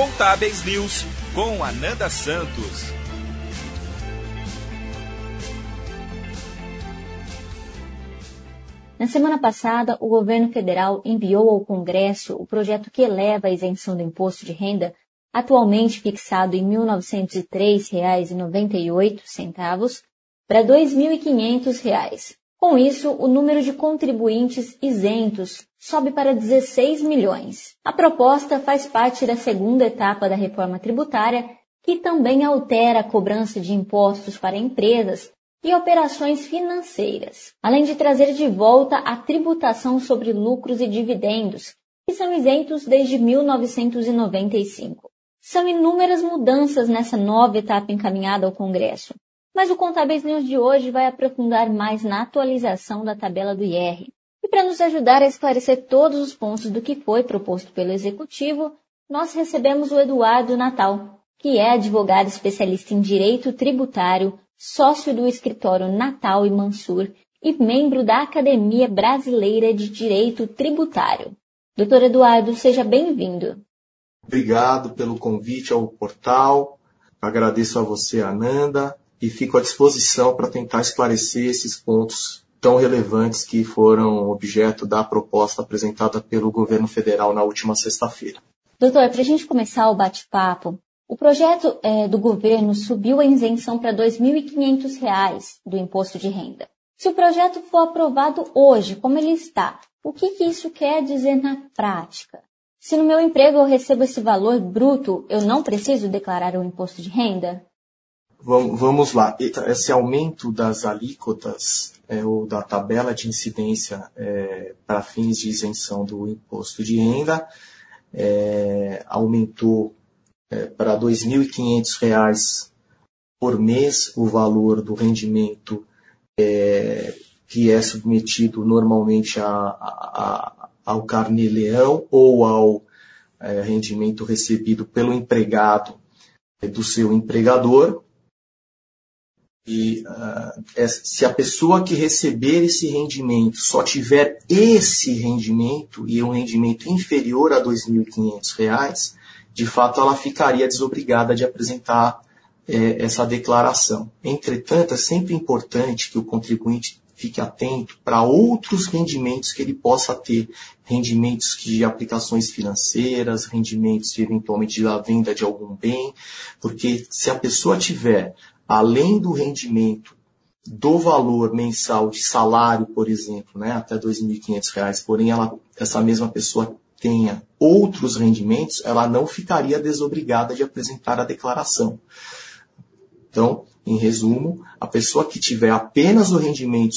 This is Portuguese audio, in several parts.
Contábeis News com Ananda Santos. Na semana passada, o governo federal enviou ao Congresso o projeto que eleva a isenção do imposto de renda, atualmente fixado em R$ 1.903,98, para R$ 2.500. Com isso, o número de contribuintes isentos sobe para 16 milhões. A proposta faz parte da segunda etapa da reforma tributária, que também altera a cobrança de impostos para empresas e operações financeiras, além de trazer de volta a tributação sobre lucros e dividendos, que são isentos desde 1995. São inúmeras mudanças nessa nova etapa encaminhada ao Congresso, mas o Contábeis News de hoje vai aprofundar mais na atualização da tabela do IR. Para nos ajudar a esclarecer todos os pontos do que foi proposto pelo Executivo, nós recebemos o Eduardo Natal, que é advogado especialista em direito tributário, sócio do escritório Natal e Mansur e membro da Academia Brasileira de Direito Tributário. Doutor Eduardo, seja bem-vindo. Obrigado pelo convite ao portal. Agradeço a você, Ananda, e fico à disposição para tentar esclarecer esses pontos tão relevantes que foram objeto da proposta apresentada pelo governo federal na última sexta-feira. Doutor, para a gente começar o bate-papo, o projeto é, do governo subiu a isenção para R$ 2.500 do imposto de renda. Se o projeto for aprovado hoje, como ele está, o que, que isso quer dizer na prática? Se no meu emprego eu recebo esse valor bruto, eu não preciso declarar o imposto de renda? Vamos lá. Esse aumento das alíquotas é, ou da tabela de incidência é, para fins de isenção do imposto de renda é, aumentou é, para R$ 2.500 por mês o valor do rendimento é, que é submetido normalmente a, a, ao carnê-leão ou ao é, rendimento recebido pelo empregado do seu empregador, e uh, se a pessoa que receber esse rendimento só tiver esse rendimento e um rendimento inferior a R$ 2.500, de fato ela ficaria desobrigada de apresentar é, essa declaração. Entretanto, é sempre importante que o contribuinte fique atento para outros rendimentos que ele possa ter, rendimentos de aplicações financeiras, rendimentos de eventualmente da venda de algum bem, porque se a pessoa tiver além do rendimento do valor mensal de salário, por exemplo, né, até R$ 2.500, porém ela, essa mesma pessoa tenha outros rendimentos, ela não ficaria desobrigada de apresentar a declaração. Então, em resumo, a pessoa que tiver apenas o rendimento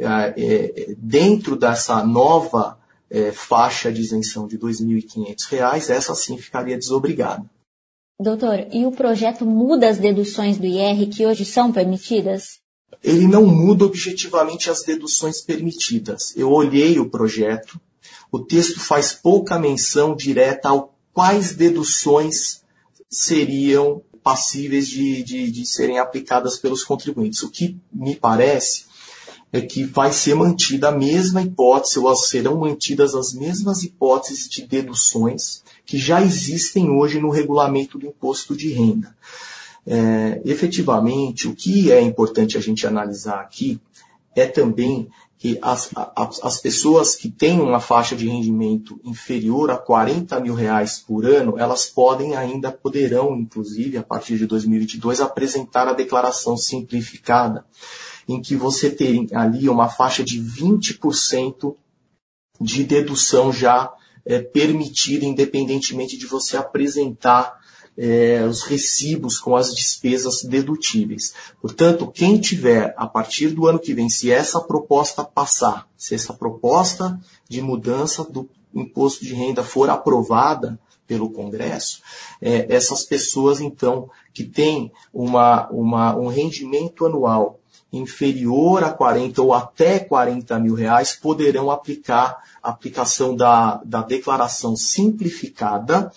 é, é, dentro dessa nova é, faixa de isenção de R$ 2.500, essa sim ficaria desobrigada. Doutor, e o projeto muda as deduções do IR que hoje são permitidas? Ele não muda objetivamente as deduções permitidas. Eu olhei o projeto, o texto faz pouca menção direta a quais deduções seriam passíveis de, de, de serem aplicadas pelos contribuintes. O que me parece é que vai ser mantida a mesma hipótese, ou serão mantidas as mesmas hipóteses de deduções que já existem hoje no regulamento do imposto de renda. É, efetivamente, o que é importante a gente analisar aqui é também que as, as, as, pessoas que têm uma faixa de rendimento inferior a 40 mil reais por ano, elas podem ainda, poderão, inclusive, a partir de 2022, apresentar a declaração simplificada, em que você tem ali uma faixa de 20% de dedução já é, permitida, independentemente de você apresentar é, os recibos com as despesas dedutíveis. Portanto, quem tiver, a partir do ano que vem, se essa proposta passar, se essa proposta de mudança do imposto de renda for aprovada pelo Congresso, é, essas pessoas, então, que têm uma, uma, um rendimento anual inferior a 40 ou até 40 mil reais poderão aplicar a aplicação da, da declaração simplificada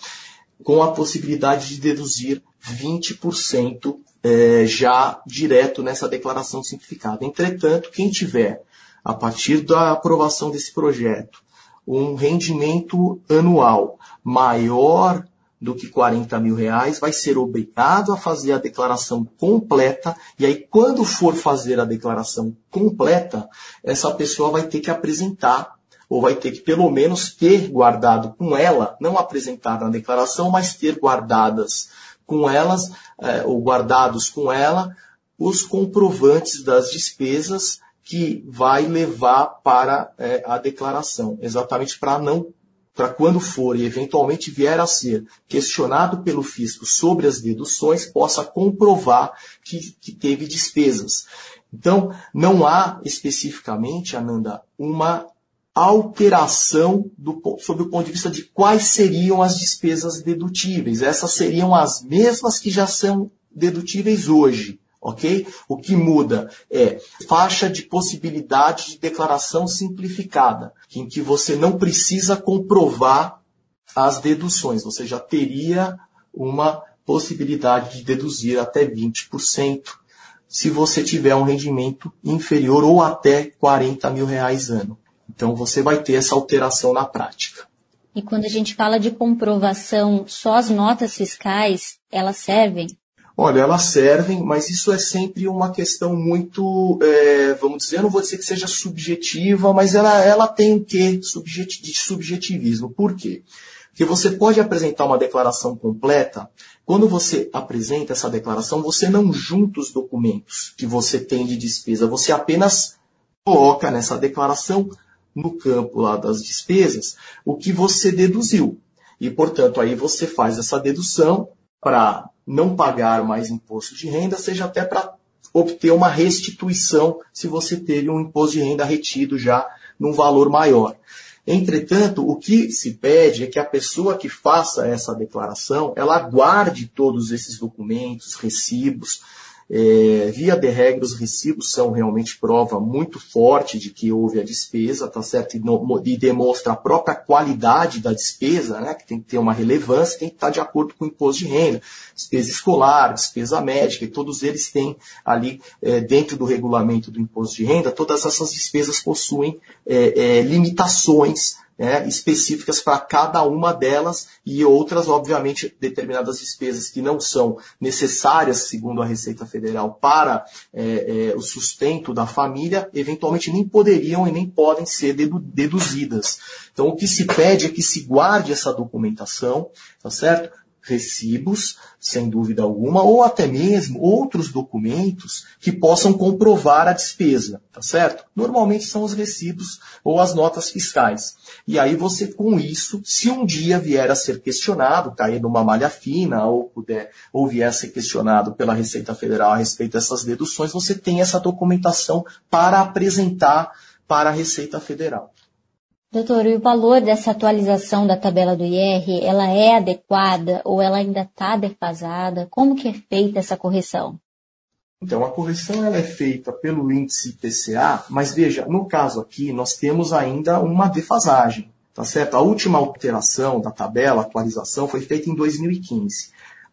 com a possibilidade de deduzir 20% é, já direto nessa declaração simplificada. Entretanto, quem tiver, a partir da aprovação desse projeto, um rendimento anual maior do que 40 mil reais, vai ser obrigado a fazer a declaração completa, e aí, quando for fazer a declaração completa, essa pessoa vai ter que apresentar, ou vai ter que pelo menos ter guardado com ela, não apresentar na declaração, mas ter guardadas com elas, eh, ou guardados com ela, os comprovantes das despesas que vai levar para eh, a declaração, exatamente para não para quando for e eventualmente vier a ser questionado pelo fisco sobre as deduções, possa comprovar que, que teve despesas. Então, não há especificamente, Ananda, uma alteração do, sob o ponto de vista de quais seriam as despesas dedutíveis. Essas seriam as mesmas que já são dedutíveis hoje ok? O que muda é faixa de possibilidade de declaração simplificada, em que você não precisa comprovar as deduções, você já teria uma possibilidade de deduzir até 20% se você tiver um rendimento inferior ou até 40 mil reais ano. Então você vai ter essa alteração na prática. E quando a gente fala de comprovação, só as notas fiscais, elas servem? Olha, elas servem, mas isso é sempre uma questão muito, é, vamos dizer, eu não vou dizer que seja subjetiva, mas ela, ela tem um quê de subjetivismo. Por quê? Porque você pode apresentar uma declaração completa. Quando você apresenta essa declaração, você não junta os documentos que você tem de despesa, você apenas coloca nessa declaração, no campo lá das despesas, o que você deduziu. E, portanto, aí você faz essa dedução para não pagar mais imposto de renda, seja até para obter uma restituição se você teve um imposto de renda retido já num valor maior. Entretanto, o que se pede é que a pessoa que faça essa declaração, ela guarde todos esses documentos, recibos, é, via de regra, os recibos são realmente prova muito forte de que houve a despesa, tá certo? E, no, e, demonstra a própria qualidade da despesa, né? Que tem que ter uma relevância, tem que estar de acordo com o imposto de renda, despesa escolar, despesa médica, e todos eles têm ali é, dentro do regulamento do imposto de renda, todas essas despesas possuem é, é limitações né, específicas para cada uma delas e outras, obviamente, determinadas despesas que não são necessárias, segundo a Receita Federal, para é, é, o sustento da família, eventualmente nem poderiam e nem podem ser deduzidas. Então, o que se pede é que se guarde essa documentação, tá certo? Recibos, sem dúvida alguma, ou até mesmo outros documentos que possam comprovar a despesa, tá certo? Normalmente são os recibos ou as notas fiscais. E aí você, com isso, se um dia vier a ser questionado, cair numa malha fina, ou puder, ou vier a ser questionado pela Receita Federal a respeito dessas deduções, você tem essa documentação para apresentar para a Receita Federal. Doutor, e o valor dessa atualização da tabela do IR, ela é adequada ou ela ainda está defasada? Como que é feita essa correção? Então, a correção ela é feita pelo índice PCA, mas veja, no caso aqui, nós temos ainda uma defasagem, tá certo? A última alteração da tabela, atualização, foi feita em 2015.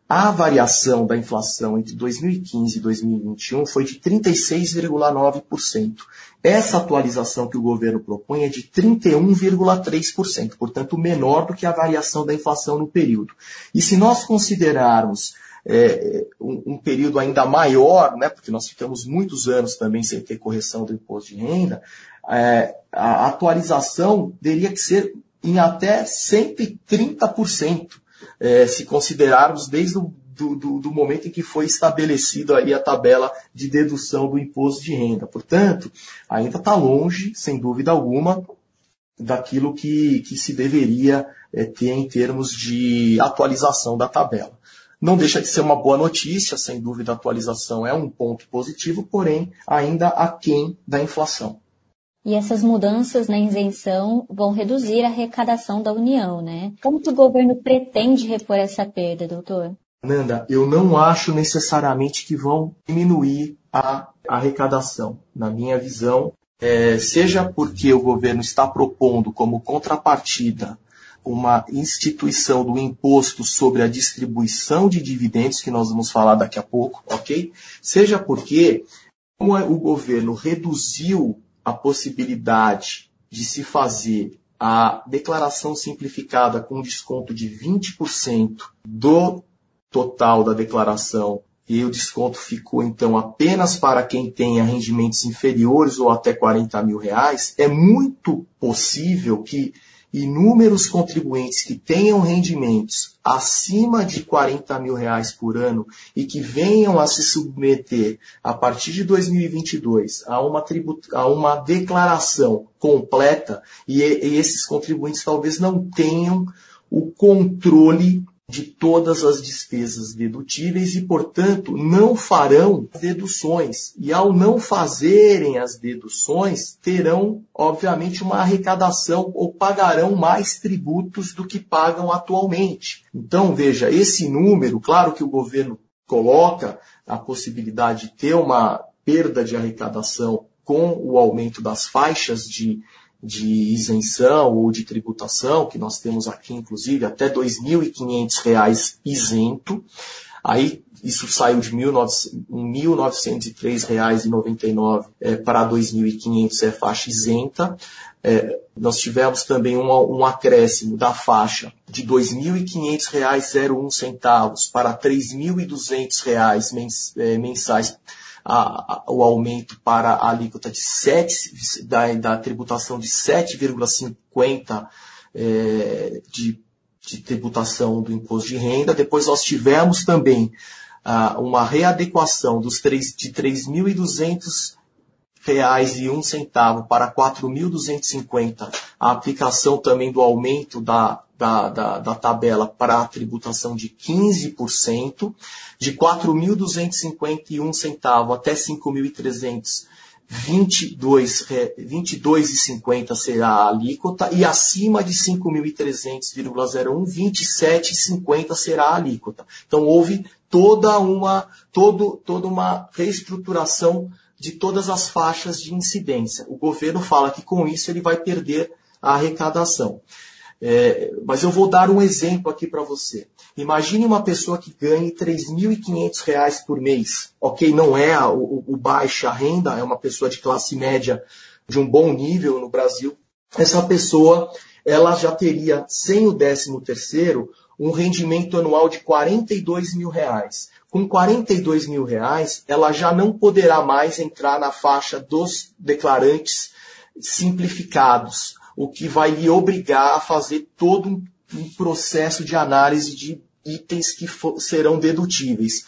A variação da inflação entre 2015 e 2021 foi de 36,9%. Essa atualização que o governo propõe é de 31,3%, portanto menor do que a variação da inflação no período. E se nós considerarmos é, um, um, período ainda maior, né, porque nós ficamos muitos anos também sem ter correção do imposto de renda, é, a atualização teria que ser em até 130% é, se considerarmos desde o do, do, do, momento em que foi estabelecida aí a tabela de dedução do imposto de renda. Portanto, ainda está longe, sem dúvida alguma, daquilo que, que se deveria é, ter em termos de atualização da tabela. Não deixa de ser uma boa notícia, sem dúvida a atualização é um ponto positivo, porém ainda aquém da inflação. E essas mudanças na isenção vão reduzir a arrecadação da União, né? Como que o governo pretende repor essa perda, doutor? Nanda, eu não acho necessariamente que vão diminuir a arrecadação. Na minha visão, é, seja porque o governo está propondo como contrapartida uma instituição do imposto sobre a distribuição de dividendos, que nós vamos falar daqui a pouco, ok? Seja porque como o governo reduziu a possibilidade de se fazer a declaração simplificada com desconto de 20% do total da declaração e o desconto ficou então apenas para quem tenha rendimentos inferiores ou até 40 mil reais, é muito possível que inúmeros contribuintes que tenham rendimentos acima de 40 mil reais por ano e que venham a se submeter a partir de 2022 a uma, a uma declaração completa e, e esses contribuintes talvez não tenham o controle de todas as despesas dedutíveis e, portanto, não farão deduções. E ao não fazerem as deduções, terão, obviamente, uma arrecadação ou pagarão mais tributos do que pagam atualmente. Então, veja, esse número, claro que o governo coloca a possibilidade de ter uma perda de arrecadação com o aumento das faixas de de isenção ou de tributação, que nós temos aqui, inclusive, até R$ 2.500 isento. Aí isso saiu de R$ 1.903,99 é, para R$ 2.500 é faixa isenta. É, nós tivemos também um, um acréscimo da faixa de R$ 2.500,01 para R$ 3.200 mens, é, mensais a, a, o aumento para a alíquota de 7, da, da tributação de 7,50 é, de, de tributação do imposto de renda. Depois nós tivemos também uma readequação dos 3, de 3.200 reais e um centavo para 4.250, a aplicação também do aumento da, da, da, da tabela para a tributação de 15%, de 4.251 centavos até 5.300 22,50 22 será a alíquota e acima de 5.300,01 27,50 será a alíquota. Então houve toda uma todo, toda uma reestruturação de todas as faixas de incidência. O governo fala que com isso ele vai perder a arrecadação. É, mas eu vou dar um exemplo aqui para você. Imagine uma pessoa que ganhe R$ 3.500 por mês. Ok, não é o, o baixa renda, é uma pessoa de classe média de um bom nível no Brasil. Essa pessoa, ela já teria, sem o 13 terceiro, um rendimento anual de 42 mil reais. Com 42 mil reais, ela já não poderá mais entrar na faixa dos declarantes simplificados o que vai lhe obrigar a fazer todo um, um processo de análise de itens que for, serão dedutíveis.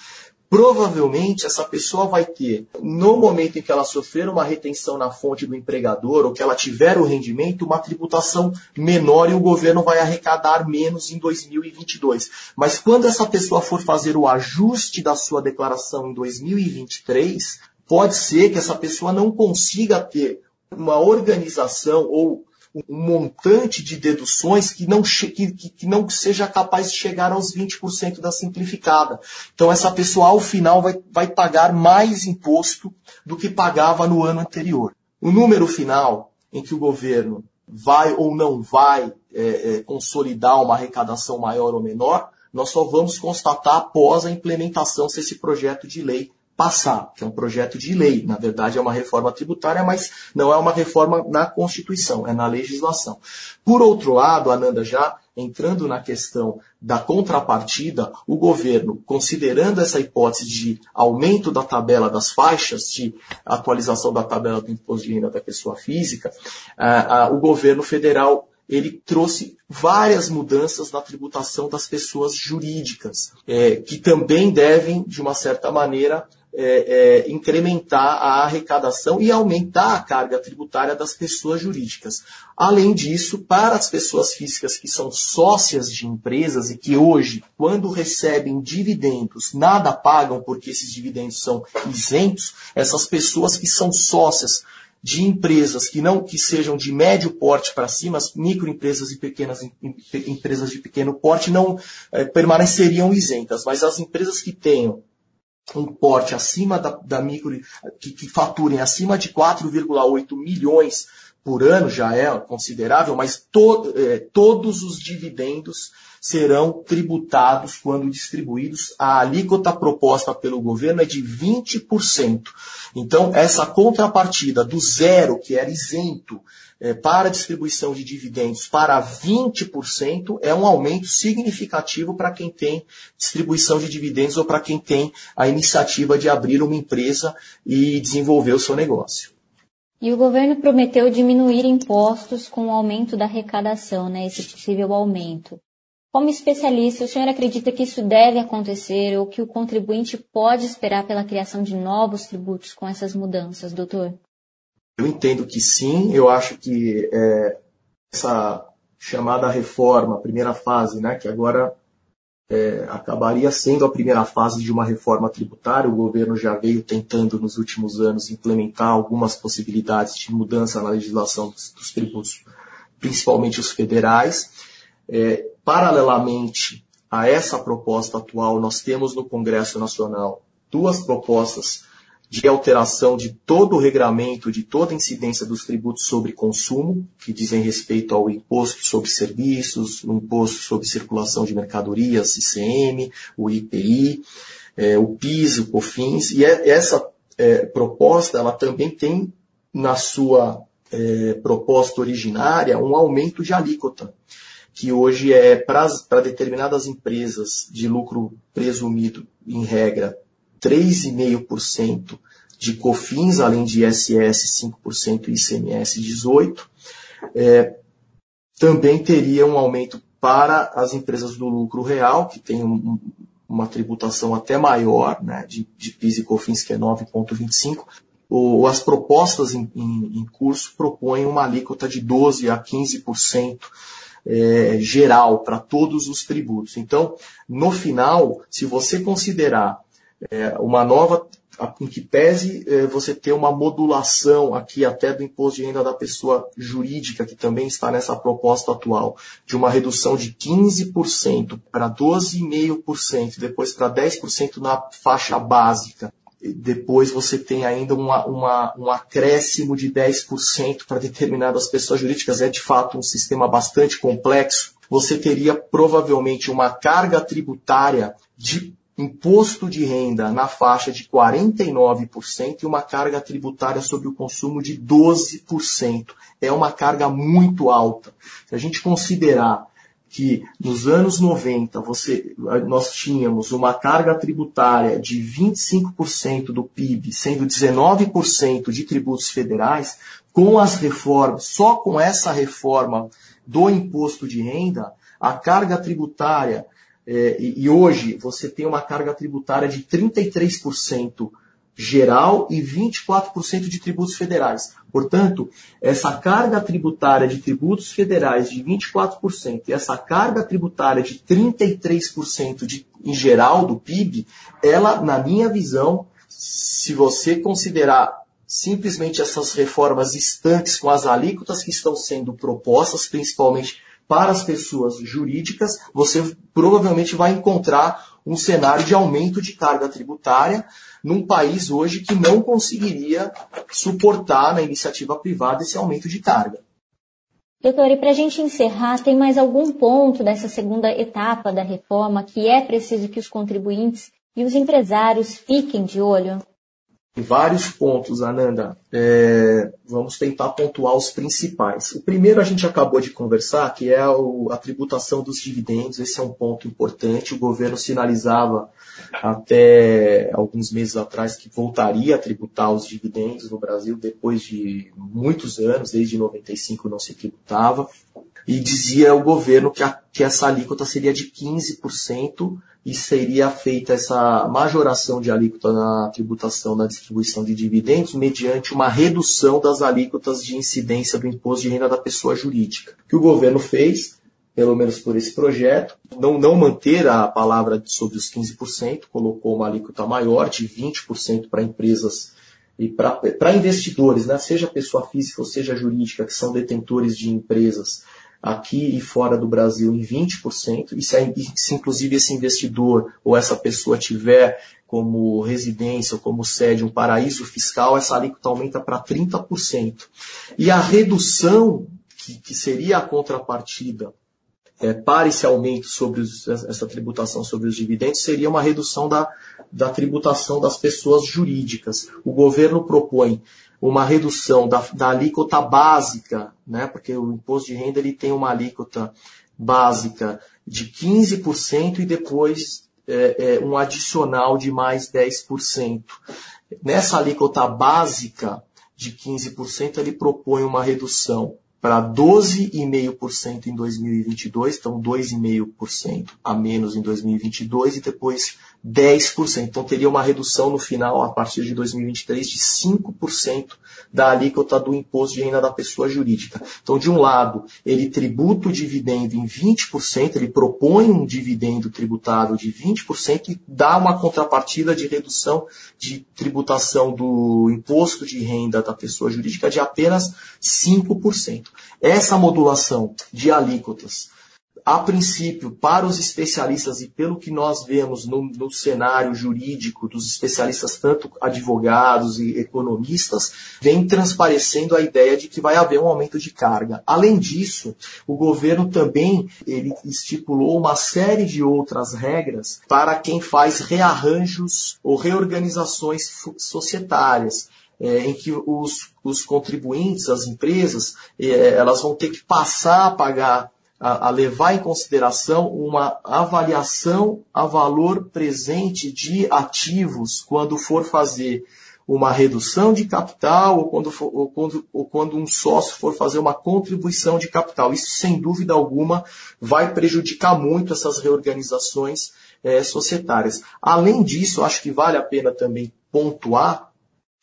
Provavelmente essa pessoa vai ter, no momento em que ela sofrer uma retenção na fonte do empregador ou que ela tiver o rendimento, uma tributação menor e o governo vai arrecadar menos em 2022. Mas quando essa pessoa for fazer o ajuste da sua declaração em 2023, pode ser que essa pessoa não consiga ter uma organização ou um montante de deduções que não, que, que não seja capaz de chegar aos 20% da simplificada. Então, essa pessoa, ao final, vai, vai pagar mais imposto do que pagava no ano anterior. O número final, em que o governo vai ou não vai é, é, consolidar uma arrecadação maior ou menor, nós só vamos constatar após a implementação, se esse projeto de lei passar, que é um projeto de lei. Na verdade, é uma reforma tributária, mas não é uma reforma na Constituição, é na legislação. Por outro lado, Ananda, já entrando na questão da contrapartida, o governo, considerando essa hipótese de aumento da tabela das faixas, de atualização da tabela do imposto de renda da pessoa física, o governo federal ele trouxe várias mudanças na tributação das pessoas jurídicas, é, que também devem, de uma certa maneira, é, é, incrementar a arrecadação e aumentar a carga tributária das pessoas jurídicas. Além disso, para as pessoas físicas que são sócias de empresas e que hoje, quando recebem dividendos, nada pagam porque esses dividendos são isentos, essas pessoas que são sócias de empresas que não que sejam de médio porte para cima, as microempresas e pequenas empresas de pequeno porte não é, permaneceriam isentas, mas as empresas que tenham um porte acima da, da micro, que, que faturem acima de 4,8 milhões por ano, já é considerável, mas to, é, todos os dividendos serão tributados quando distribuídos. A alíquota proposta pelo governo é de 20%. Então, essa contrapartida do zero, que era isento, é, para distribuição de dividendos para 20% é um aumento significativo para quem tem distribuição de dividendos ou para quem tem a iniciativa de abrir uma empresa e desenvolver o seu negócio. E o governo prometeu diminuir impostos com o aumento da arrecadação, né, esse possível aumento. Como especialista, o senhor acredita que isso deve acontecer ou que o contribuinte pode esperar pela criação de novos tributos com essas mudanças, doutor? Eu entendo que sim, eu acho que é, essa chamada reforma, primeira fase, né, que agora é, acabaria sendo a primeira fase de uma reforma tributária. O governo já veio tentando nos últimos anos implementar algumas possibilidades de mudança na legislação dos, dos tributos, principalmente os federais. É, paralelamente a essa proposta atual, nós temos no Congresso Nacional duas propostas de alteração de todo o regramento, de toda a incidência dos tributos sobre consumo, que dizem respeito ao imposto sobre serviços, o imposto sobre circulação de mercadorias, ICM, o IPI, é, o PIS, o COFINS, e é, essa é, proposta ela também tem na sua é, proposta originária um aumento de alíquota, que hoje é para determinadas empresas de lucro presumido, em regra, 3,5% de COFINS, além de ISS 5% e ICMS 18%. É, também teria um aumento para as empresas do lucro real, que tem um, uma tributação até maior, né, de, de PIS e COFINS, que é 9,25%. O, as propostas em, em, em, curso propõem uma alíquota de 12% a 15% é, geral para todos os tributos. Então, no final, se você considerar é, uma nova, em que pese é, você ter uma modulação aqui até do imposto de renda da pessoa jurídica, que também está nessa proposta atual, de uma redução de 15% para 12,5%, depois para 10% na faixa básica. Depois você tem ainda uma, uma, um acréscimo de 10% para determinadas pessoas jurídicas. É de fato um sistema bastante complexo. Você teria provavelmente uma carga tributária de imposto de renda na faixa de 49% e uma carga tributária sobre o consumo de 12%. É uma carga muito alta. Se a gente considerar que nos anos 90 você, nós tínhamos uma carga tributária de 25% do PIB, sendo 19% de tributos federais, com as reformas, só com essa reforma do imposto de renda, a carga tributária é, e, e, hoje você tem uma carga tributária de 33% geral e 24% de tributos federais. Portanto, essa carga tributária de tributos federais de 24% e essa carga tributária de 33% de, em geral do PIB, ela, na minha visão, se você considerar simplesmente essas reformas estanques com as alíquotas que estão sendo propostas, principalmente para as pessoas jurídicas, você provavelmente vai encontrar um cenário de aumento de carga tributária num país hoje que não conseguiria suportar na iniciativa privada esse aumento de carga. Doutor, e para a gente encerrar, tem mais algum ponto dessa segunda etapa da reforma que é preciso que os contribuintes e os empresários fiquem de olho? Vários pontos, Ananda. É, vamos tentar pontuar os principais. O primeiro a gente acabou de conversar, que é a tributação dos dividendos. Esse é um ponto importante. O governo sinalizava até alguns meses atrás que voltaria a tributar os dividendos no Brasil depois de muitos anos, desde 95 não se tributava. E dizia o governo que, a, que essa alíquota seria de 15% e seria feita essa majoração de alíquota na tributação na distribuição de dividendos mediante uma redução das alíquotas de incidência do imposto de renda da pessoa jurídica. O que o governo fez, pelo menos por esse projeto, não, não manter a palavra sobre os 15%, colocou uma alíquota maior de 20% para empresas e para investidores, né, seja pessoa física ou seja jurídica, que são detentores de empresas aqui e fora do Brasil em 20%, e se, se inclusive esse investidor ou essa pessoa tiver como residência ou como sede um paraíso fiscal, essa alíquota aumenta para 30%. E a redução, que, que seria a contrapartida é, para esse aumento sobre os, essa tributação sobre os dividendos, seria uma redução da, da tributação das pessoas jurídicas. O governo propõe uma redução da, da alíquota básica, né, porque o imposto de renda ele tem uma alíquota básica de 15% e depois é, é, um adicional de mais 10%. Nessa alíquota básica de 15%, ele propõe uma redução para 12,5% em 2022, então 2,5% a menos em 2022 e depois 10%. Então teria uma redução no final, a partir de 2023, de 5% da alíquota do imposto de renda da pessoa jurídica. Então, de um lado, ele tributa o dividendo em 20%, ele propõe um dividendo tributável de 20% e dá uma contrapartida de redução de tributação do imposto de renda da pessoa jurídica de apenas 5%. Essa modulação de alíquotas a princípio, para os especialistas e pelo que nós vemos no, no, cenário jurídico dos especialistas, tanto advogados e economistas, vem transparecendo a ideia de que vai haver um aumento de carga. Além disso, o governo também ele estipulou uma série de outras regras para quem faz rearranjos ou reorganizações societárias. É, em que os, os contribuintes, as empresas, é, elas vão ter que passar a pagar a, a levar em consideração uma avaliação a valor presente de ativos quando for fazer uma redução de capital ou quando, for, ou, quando, ou quando, um sócio for fazer uma contribuição de capital. Isso, sem dúvida alguma, vai prejudicar muito essas reorganizações é, societárias. Além disso, acho que vale a pena também pontuar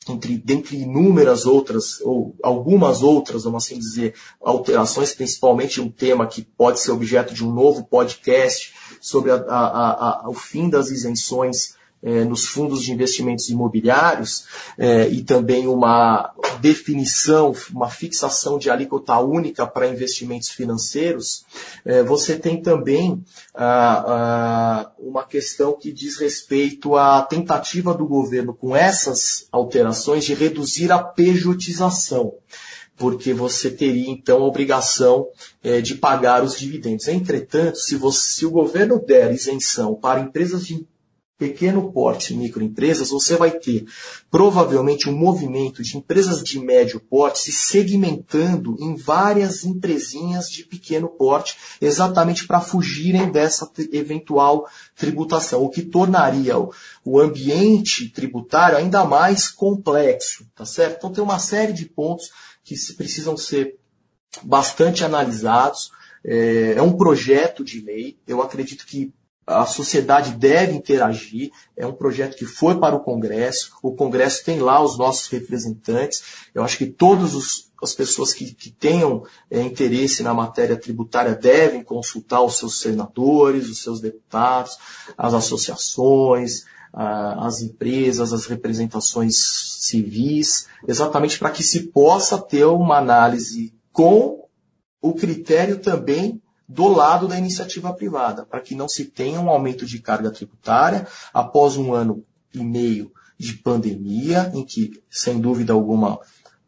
entre, dentre inúmeras outras, ou algumas outras, vamos assim dizer, alterações, principalmente um tema que pode ser objeto de um novo podcast sobre a, a, a, o fim das isenções é, nos fundos de investimentos imobiliários é, e também uma definição, uma fixação de alíquota única para investimentos financeiros, é, você tem também uma questão que diz respeito à tentativa do governo com essas alterações de reduzir a pejotização porque você teria então a obrigação é, de pagar os dividendos. Entretanto, se, você, se o governo der isenção para empresas de pequeno porte microempresas, você vai ter provavelmente um movimento de empresas de médio porte se segmentando em várias empresinhas de pequeno porte, exatamente para fugirem dessa eventual tributação, o que tornaria o ambiente tributário ainda mais complexo, tá certo? Então tem uma série de pontos que precisam ser bastante analisados. É, é um projeto de lei. Eu acredito que a sociedade deve interagir. É um projeto que foi para o Congresso. O Congresso tem lá os nossos representantes. Eu acho que todas as pessoas que, que tenham é, interesse na matéria tributária devem consultar os seus senadores, os seus deputados, as associações, as empresas, as representações civis, exatamente para que se possa ter uma análise com o critério também do lado da iniciativa privada, para que não se tenha um aumento de carga tributária após um ano e meio de pandemia, em que, sem dúvida alguma,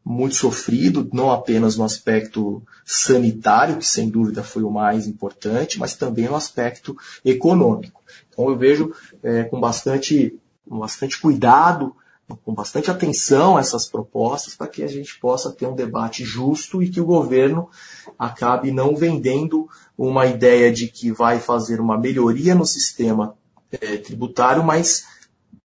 muito sofrido, não apenas no aspecto sanitário, que sem dúvida foi o mais importante, mas também no aspecto econômico. Então eu vejo é, com bastante, com bastante cuidado com bastante atenção essas propostas para que a gente possa ter um debate justo e que o governo acabe não vendendo uma ideia de que vai fazer uma melhoria no sistema é, tributário, mas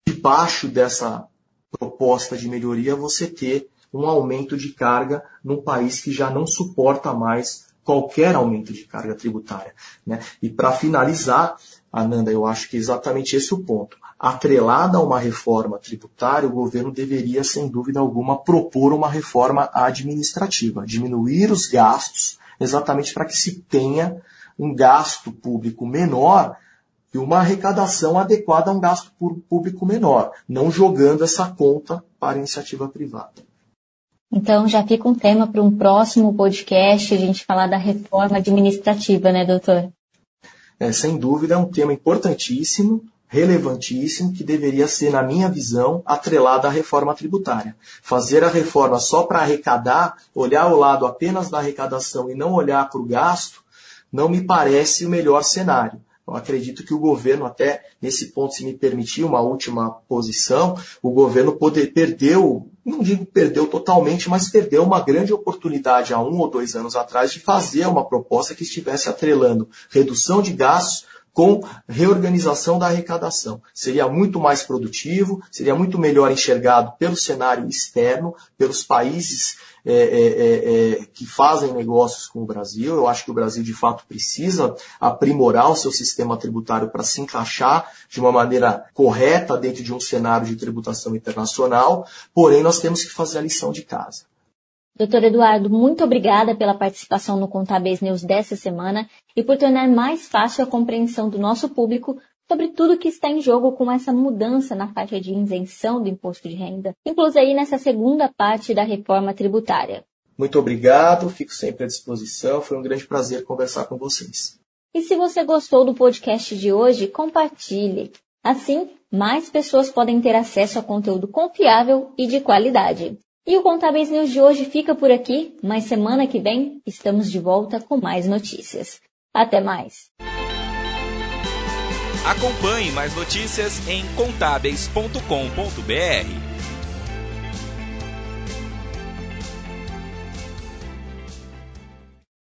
debaixo dessa proposta de melhoria você ter um aumento de carga num país que já não suporta mais qualquer aumento de carga tributária. Né? E para finalizar, Ananda, eu acho que é exatamente esse o ponto atrelada a uma reforma tributária, o governo deveria, sem dúvida alguma, propor uma reforma administrativa, diminuir os gastos, exatamente para que se tenha um gasto público menor e uma arrecadação adequada a um gasto público menor, não jogando essa conta para a iniciativa privada. Então já fica um tema para um próximo podcast a gente falar da reforma administrativa, né, doutor? É, sem dúvida é um tema importantíssimo relevantíssimo que deveria ser, na minha visão, atrelada à reforma tributária. Fazer a reforma só para arrecadar, olhar o lado apenas da arrecadação e não olhar para o gasto, não me parece o melhor cenário. Eu acredito que o governo, até nesse ponto, se me permitir uma última posição, o governo poder, perdeu, não digo perdeu totalmente, mas perdeu uma grande oportunidade há um ou dois anos atrás de fazer uma proposta que estivesse atrelando redução de gastos com reorganização da arrecadação. Seria muito mais produtivo, seria muito melhor enxergado pelo cenário externo, pelos países é, é, é, é, que fazem negócios com o Brasil. Eu acho que o Brasil, de fato, precisa aprimorar o seu sistema tributário para se encaixar de uma maneira correta dentro de um cenário de tributação internacional, porém, nós temos que fazer a lição de casa. Doutor Eduardo, muito obrigada pela participação no Contábeis News dessa semana e por tornar mais fácil a compreensão do nosso público sobre tudo que está em jogo com essa mudança na faixa de isenção do imposto de renda, inclusive aí nessa segunda parte da reforma tributária. Muito obrigado, fico sempre à disposição, foi um grande prazer conversar com vocês. E se você gostou do podcast de hoje, compartilhe. Assim, mais pessoas podem ter acesso a conteúdo confiável e de qualidade. E o Contábeis News de hoje fica por aqui, mas semana que vem estamos de volta com mais notícias. Até mais! Acompanhe mais notícias em contábeis.com.br.